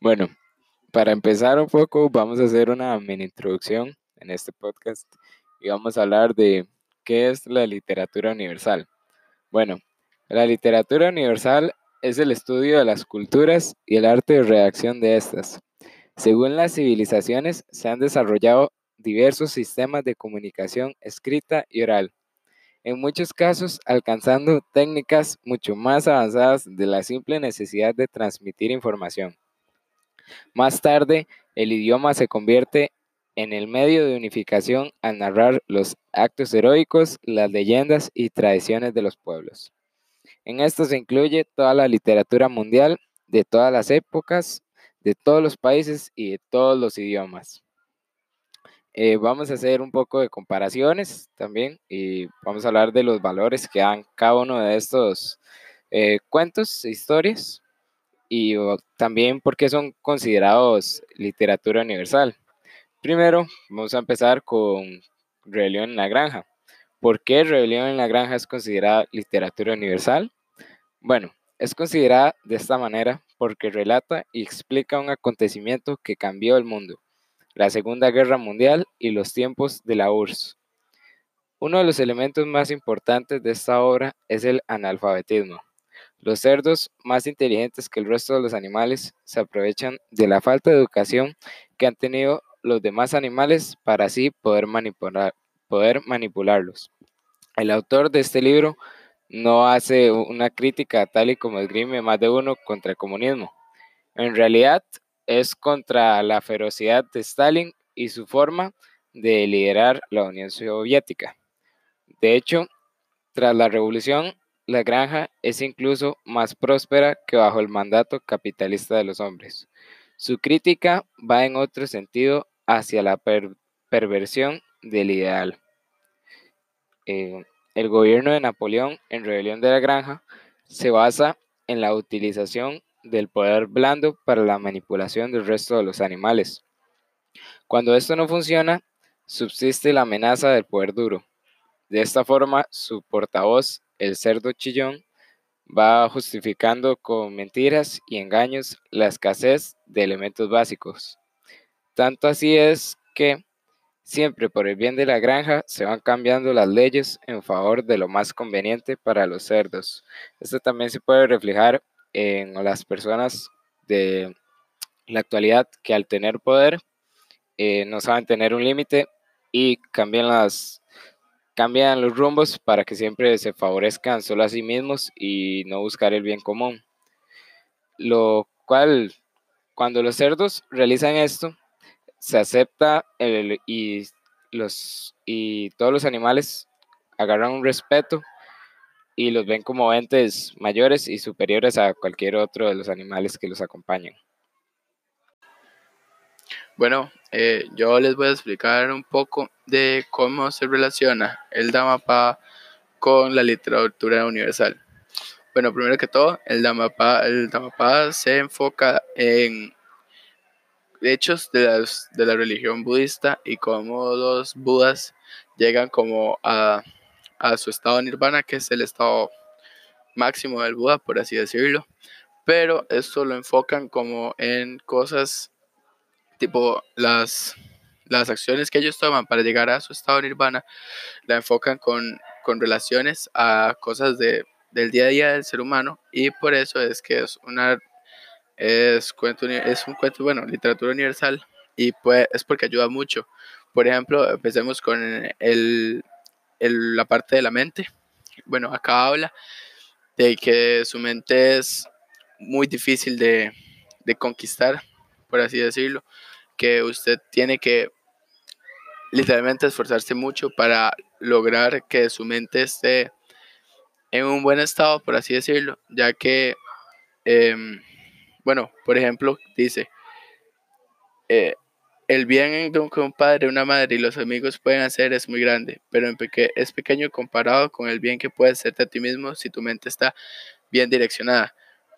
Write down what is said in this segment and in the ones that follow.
Bueno, para empezar un poco, vamos a hacer una mini introducción en este podcast y vamos a hablar de qué es la literatura universal. Bueno, la literatura universal es el estudio de las culturas y el arte de redacción de estas. Según las civilizaciones, se han desarrollado diversos sistemas de comunicación escrita y oral, en muchos casos alcanzando técnicas mucho más avanzadas de la simple necesidad de transmitir información. Más tarde, el idioma se convierte en el medio de unificación al narrar los actos heroicos, las leyendas y tradiciones de los pueblos. En esto se incluye toda la literatura mundial de todas las épocas, de todos los países y de todos los idiomas. Eh, vamos a hacer un poco de comparaciones también y vamos a hablar de los valores que dan cada uno de estos eh, cuentos e historias y también por qué son considerados literatura universal. Primero, vamos a empezar con Rebelión en la Granja. ¿Por qué Rebelión en la Granja es considerada literatura universal? Bueno, es considerada de esta manera porque relata y explica un acontecimiento que cambió el mundo la Segunda Guerra Mundial y los tiempos de la URSS. Uno de los elementos más importantes de esta obra es el analfabetismo. Los cerdos, más inteligentes que el resto de los animales, se aprovechan de la falta de educación que han tenido los demás animales para así poder, manipular, poder manipularlos. El autor de este libro no hace una crítica tal y como esgrime más de uno contra el comunismo. En realidad, es contra la ferocidad de Stalin y su forma de liderar la Unión Soviética. De hecho, tras la revolución, la granja es incluso más próspera que bajo el mandato capitalista de los hombres. Su crítica va en otro sentido hacia la perversión del ideal. Eh, el gobierno de Napoleón en Rebelión de la Granja se basa en la utilización del poder blando para la manipulación del resto de los animales. Cuando esto no funciona, subsiste la amenaza del poder duro. De esta forma, su portavoz, el cerdo chillón, va justificando con mentiras y engaños la escasez de elementos básicos. Tanto así es que siempre por el bien de la granja se van cambiando las leyes en favor de lo más conveniente para los cerdos. Esto también se puede reflejar en las personas de la actualidad que al tener poder eh, no saben tener un límite y cambian las cambian los rumbos para que siempre se favorezcan solo a sí mismos y no buscar el bien común. Lo cual, cuando los cerdos realizan esto, se acepta y, los, y todos los animales agarran un respeto y los ven como entes mayores y superiores a cualquier otro de los animales que los acompañan. Bueno, eh, yo les voy a explicar un poco de cómo se relaciona el Dhammapada con la literatura universal. Bueno, primero que todo, el Dhammapada, se enfoca en hechos de, de la religión budista y cómo los budas llegan como a a su estado nirvana, que es el estado máximo del Buda, por así decirlo. Pero esto lo enfocan como en cosas tipo las, las acciones que ellos toman para llegar a su estado nirvana, la enfocan con, con relaciones a cosas de, del día a día del ser humano y por eso es que es una es, cuento, es un cuento, bueno, literatura universal y pues es porque ayuda mucho. Por ejemplo, empecemos con el, la parte de la mente. Bueno, acá habla de que su mente es muy difícil de, conquistar, por así decirlo, que usted tiene que literalmente esforzarse mucho para lograr que su mente esté en un buen estado, por así decirlo, ya que, em, bueno, por ejemplo, dice, eh, el bien que un padre, una madre y los amigos pueden hacer es muy grande, pero es pequeño comparado con el bien que puedes hacerte a ti mismo si tu mente está bien direccionada.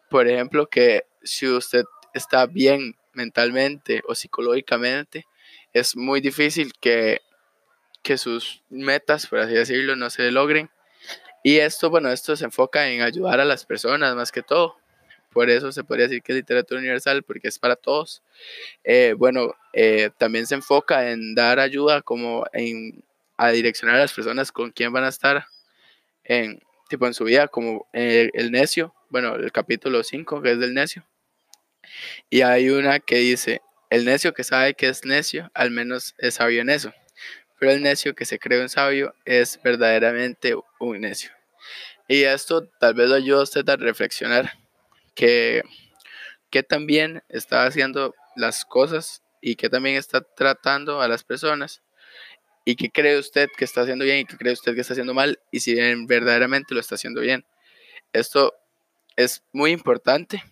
Por ejemplo, que si usted está bien mentalmente o psicológicamente, es muy difícil que, que sus metas, por así decirlo, no se logren. Y esto, bueno, esto se enfoca en ayudar a las personas más que todo. por eso se podría decir que es literatura universal, porque es para todos. Eh, bueno, eh, también se enfoca en dar ayuda como en, a direccionar a las personas con quién van a estar en, tipo en su vida, como el, el necio, bueno, el capítulo 5 que es del necio. Y hay una que dice, el necio que sabe que es necio, al menos es sabio en eso. Pero el necio que se cree un sabio es verdaderamente un necio. Y esto tal vez lo ayuda a usted a reflexionar que, que también está haciendo las cosas y que también está tratando a las personas y que cree usted que está haciendo bien y que cree usted que está haciendo mal y si bien verdaderamente lo está haciendo bien. Esto es muy importante,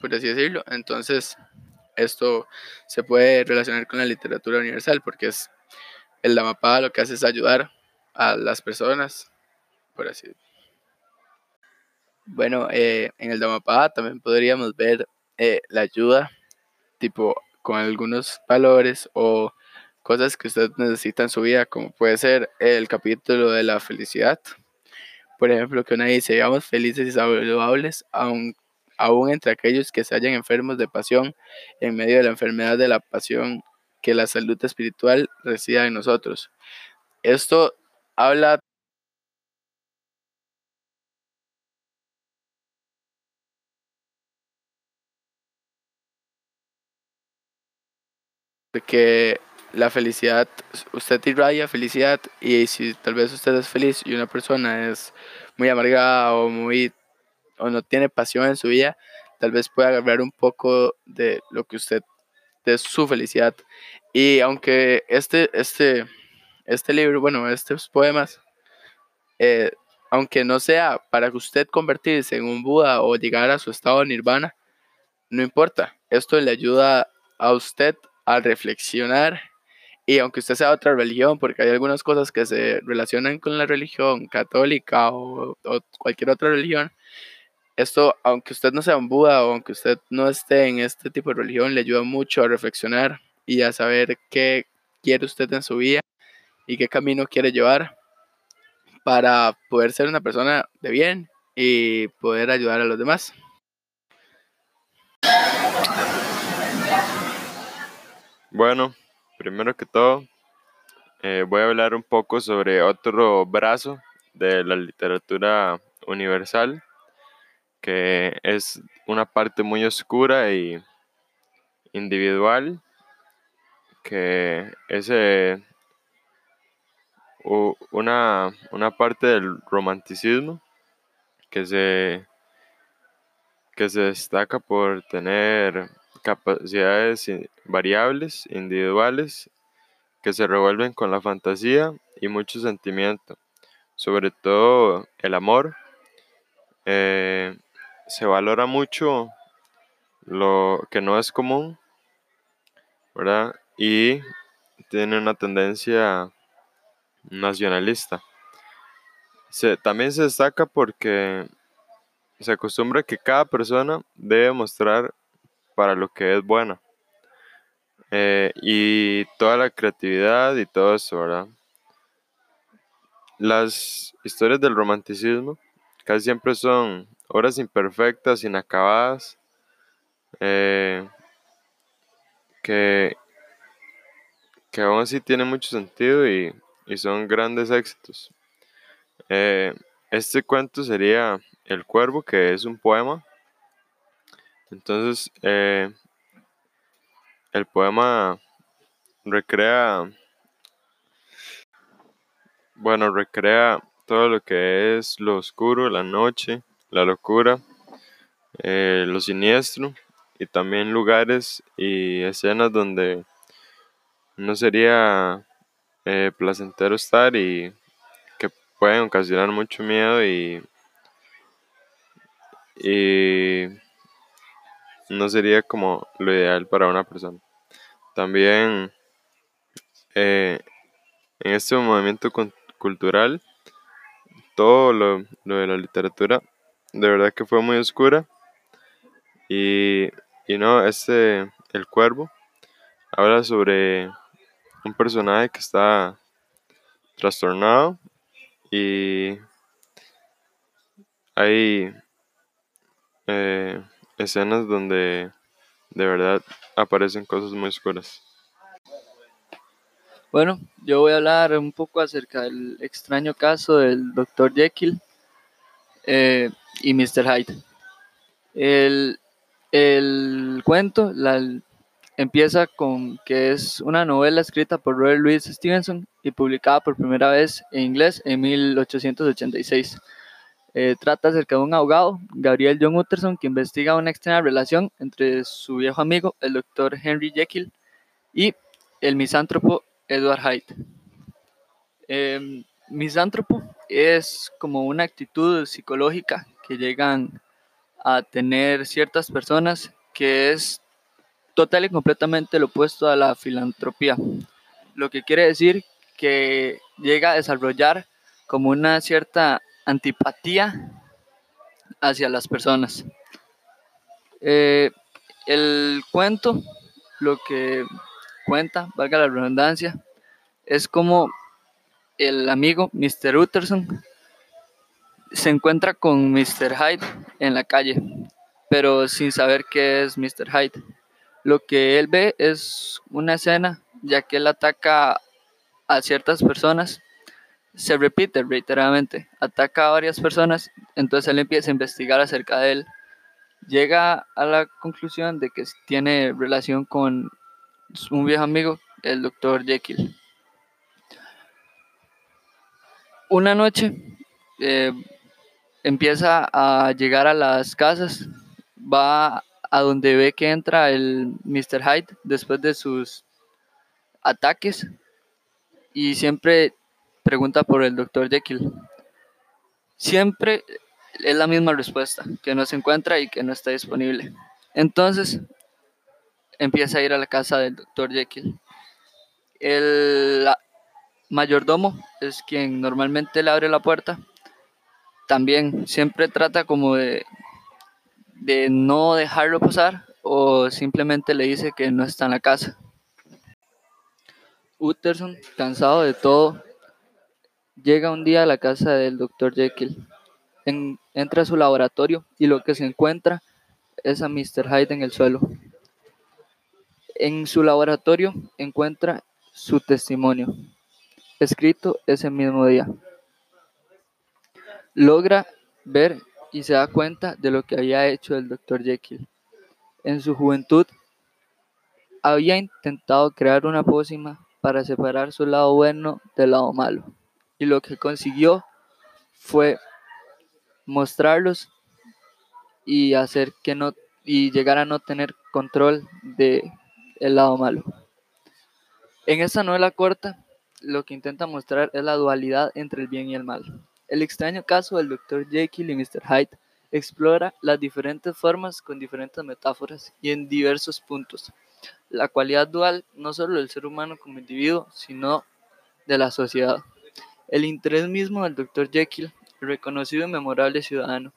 por así decirlo. Entonces, esto se puede relacionar con la literatura universal porque es el Dhammapada lo que hace es ayudar a las personas, por así decirlo. Bueno, eh, en el Dhammapada también podríamos ver eh, la ayuda, tipo con algunos valores o cosas que usted necesita en su vida, como puede ser el capítulo de la felicidad. Por ejemplo, que una dice, seamos felices y saludables, aun aún entre aquellos que se hallan enfermos de pasión, en medio de la enfermedad de la pasión, que la salud espiritual resida en nosotros. Esto habla que la felicidad, usted irradia felicidad y si tal vez usted es feliz y una persona es muy amargada o muy o no tiene pasión en su vida, tal vez pueda agarrar un poco de lo que usted, de su felicidad. Y aunque este, este, este libro, bueno, estos poemas, eh, aunque no sea para que usted convertirse en un Buda o llegar a su estado nirvana, no importa. Esto le ayuda a usted a reflexionar y aunque usted sea otra religión, porque hay algunas cosas que se relacionan con la religión católica o cualquier otra religión, esto, aunque usted no sea un Buda o aunque usted no esté en este tipo de religión, le ayuda mucho a reflexionar y a saber qué quiere usted en su vida y qué camino quiere llevar para poder ser una persona de bien y poder ayudar a los demás. Bueno, primero que todo, eh, voy a hablar un poco sobre otro brazo de la literatura universal que es una parte muy oscura y individual, que es una, una parte del romanticismo que se, que se destaca por tener capacidades variables, individuales, que se revuelven con la fantasía y mucho sentimiento, sobre todo el amor. Eh, se valora mucho lo que no es común, ¿verdad? Y tiene una tendencia nacionalista. Se, también se destaca porque se acostumbra que cada persona debe mostrar para lo que es buena. Eh, y toda la creatividad y todo eso, ¿verdad? Las historias del romanticismo casi siempre son obras imperfectas, inacabadas, eh, que, que aún así tienen mucho sentido y, son grandes éxitos. Eh, este cuento sería El Cuervo, que es un poema. Entonces, eh, el poema recrea, bueno, recrea todo lo que es lo oscuro, la noche, la locura, eh, lo siniestro y también lugares y escenas donde no sería eh, placentero estar y que pueden ocasionar mucho miedo y, y no sería como lo ideal para una persona. También eh, en este movimiento cultural, todo lo, lo de la literatura de verdad que fue muy oscura. Y, y no, este, el cuervo, habla sobre un personaje que está trastornado y hay, eh, escenas donde de verdad aparecen cosas muy oscuras. Bueno, yo voy a hablar un poco acerca del extraño caso del Dr. Jekyll eh, y Mr. Hyde. El, el cuento la, empieza con que es una novela escrita por Robert Louis Stevenson y publicada por primera vez en inglés en 1886. Eh, trata acerca de un abogado, Gabriel John Utterson, que investiga una extraña relación entre su viejo amigo, el doctor Henry Jekyll, y el misántropo Edward Hyde. Eh, misántropo es como una actitud psicológica que llegan a tener ciertas personas que es total y completamente lo opuesto a la filantropía. Lo que quiere decir que llega a desarrollar como una cierta antipatía hacia las personas. Eh, el cuento, lo que cuenta, valga la redundancia, es como el amigo Mr. Utterson se encuentra con Mr. Hyde en la calle, pero sin saber qué es Mr. Hyde. Lo que él ve es una escena, ya que él ataca a ciertas personas, se repite reiteradamente, ataca a varias personas, entonces él empieza a investigar acerca de él, llega a la conclusión de que tiene relación con un viejo amigo, el doctor Jekyll. Una noche eh, empieza a llegar a las casas, va a donde ve que entra el Mr. Hyde después de sus ataques y siempre pregunta por el Dr. Jekyll. Siempre es la misma respuesta, que no se encuentra y que no está disponible. Entonces empieza a ir a la casa del Dr. Jekyll. El mayordomo es quien normalmente le abre la puerta. También siempre trata como de, no dejarlo pasar o simplemente le dice que no está en la casa. Utterson, cansado de todo, llega un día a la casa del Dr. Jekyll. entra a su laboratorio y lo que se encuentra es a Mr. Hyde en el suelo. En su laboratorio encuentra su testimonio, escrito ese mismo día. Logra ver y se da cuenta de lo que había hecho el Dr. Jekyll. En su juventud había intentado crear una pócima para separar su lado bueno del lado malo. Y lo que consiguió fue mostrarlos y hacer que no y llegar a no tener control de el lado malo. En esta novela corta, lo que intenta mostrar es la dualidad entre el bien y el mal. El extraño caso del Dr. Jekyll y Mr. Hyde explora las diferentes formas con diferentes metáforas y en diversos puntos. La cualidad dual no solo del ser humano como individuo, sino de la sociedad. El interés mismo del Dr. Jekyll, reconocido y memorable ciudadano,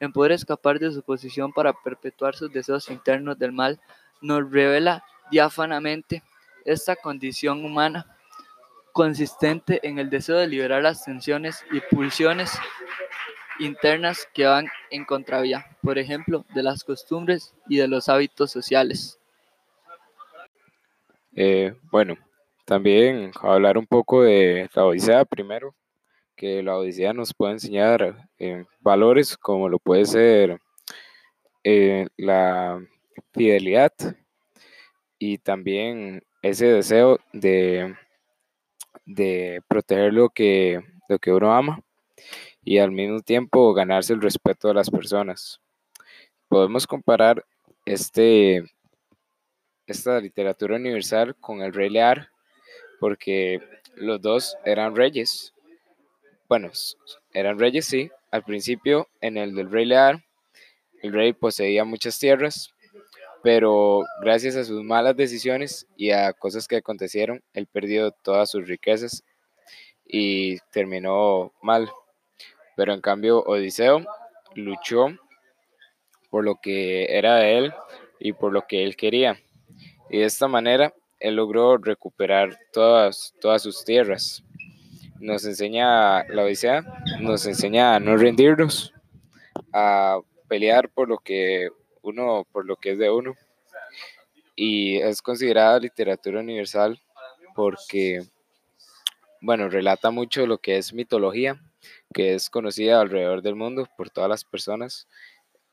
en poder escapar de su posición para perpetuar sus deseos internos del mal, nos revela diáfanamente esta condición humana consistente en el deseo de liberar las tensiones y pulsiones internas que van en contravía, por ejemplo, de las costumbres y de los hábitos sociales. Eh, bueno, también hablar un poco de la Odisea primero, que la Odisea nos puede enseñar eh, valores como lo puede ser eh, la fidelidad y también ese deseo de, de proteger lo que, lo que uno ama y al mismo tiempo ganarse el respeto de las personas. Podemos comparar este, esta literatura universal con el Rey Lear porque los dos eran reyes. Bueno, eran reyes, sí. Al principio, en el del Rey Lear, el rey poseía muchas tierras, pero gracias a sus malas decisiones y a cosas que acontecieron, él perdió todas sus riquezas y terminó mal. Pero en cambio, Odiseo luchó por lo que era de él y por lo que él quería. Y de esta manera, él logró recuperar todas, todas sus tierras. Nos enseña la Odisea, nos enseña a no rendirnos, a pelear por lo que uno por lo que es de uno. Y es considerada literatura universal porque, bueno, relata mucho lo que es mitología, que es conocida alrededor del mundo por todas las personas.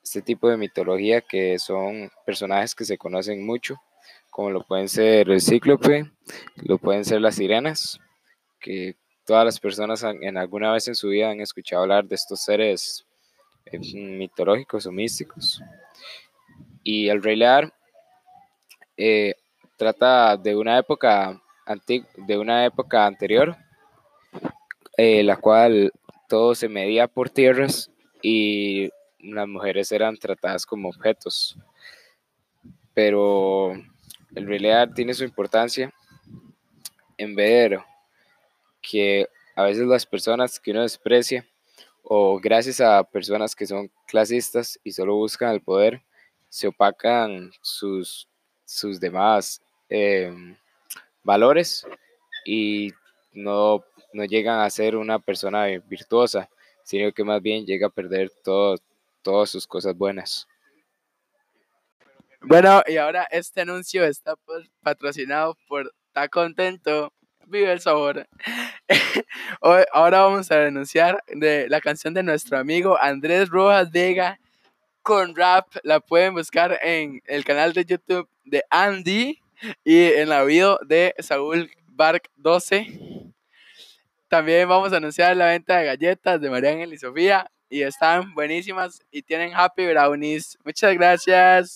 Este tipo de mitología que son personajes que se conocen mucho, como lo pueden ser el cíclope, lo pueden ser las sirenas, que todas las personas en alguna vez en su vida han escuchado hablar de estos seres eh, mitológicos o místicos. Y el Rey Lear eh, trata de una época de una época anterior, eh, la cual todo se medía por tierras y las mujeres eran tratadas como objetos. Pero el Rey Lear tiene su importancia en ver que a veces las personas que uno desprecia o gracias a personas que son clasistas y solo buscan el poder, se opacan sus, sus demás em, valores y no, no, llegan a ser una persona virtuosa, sino que más bien llega a perder todo, todas sus cosas buenas. Bueno, y ahora este anuncio está patrocinado por Ta Contento, vive el sabor. ahora vamos a denunciar de la canción de nuestro amigo Andrés Rojas Vega con rap. La pueden buscar en el canal de YouTube de Andy y en la video de Saúl Bark 12. También vamos a anunciar la venta de galletas de María y Sofía y están buenísimas y tienen happy brownies. Muchas gracias.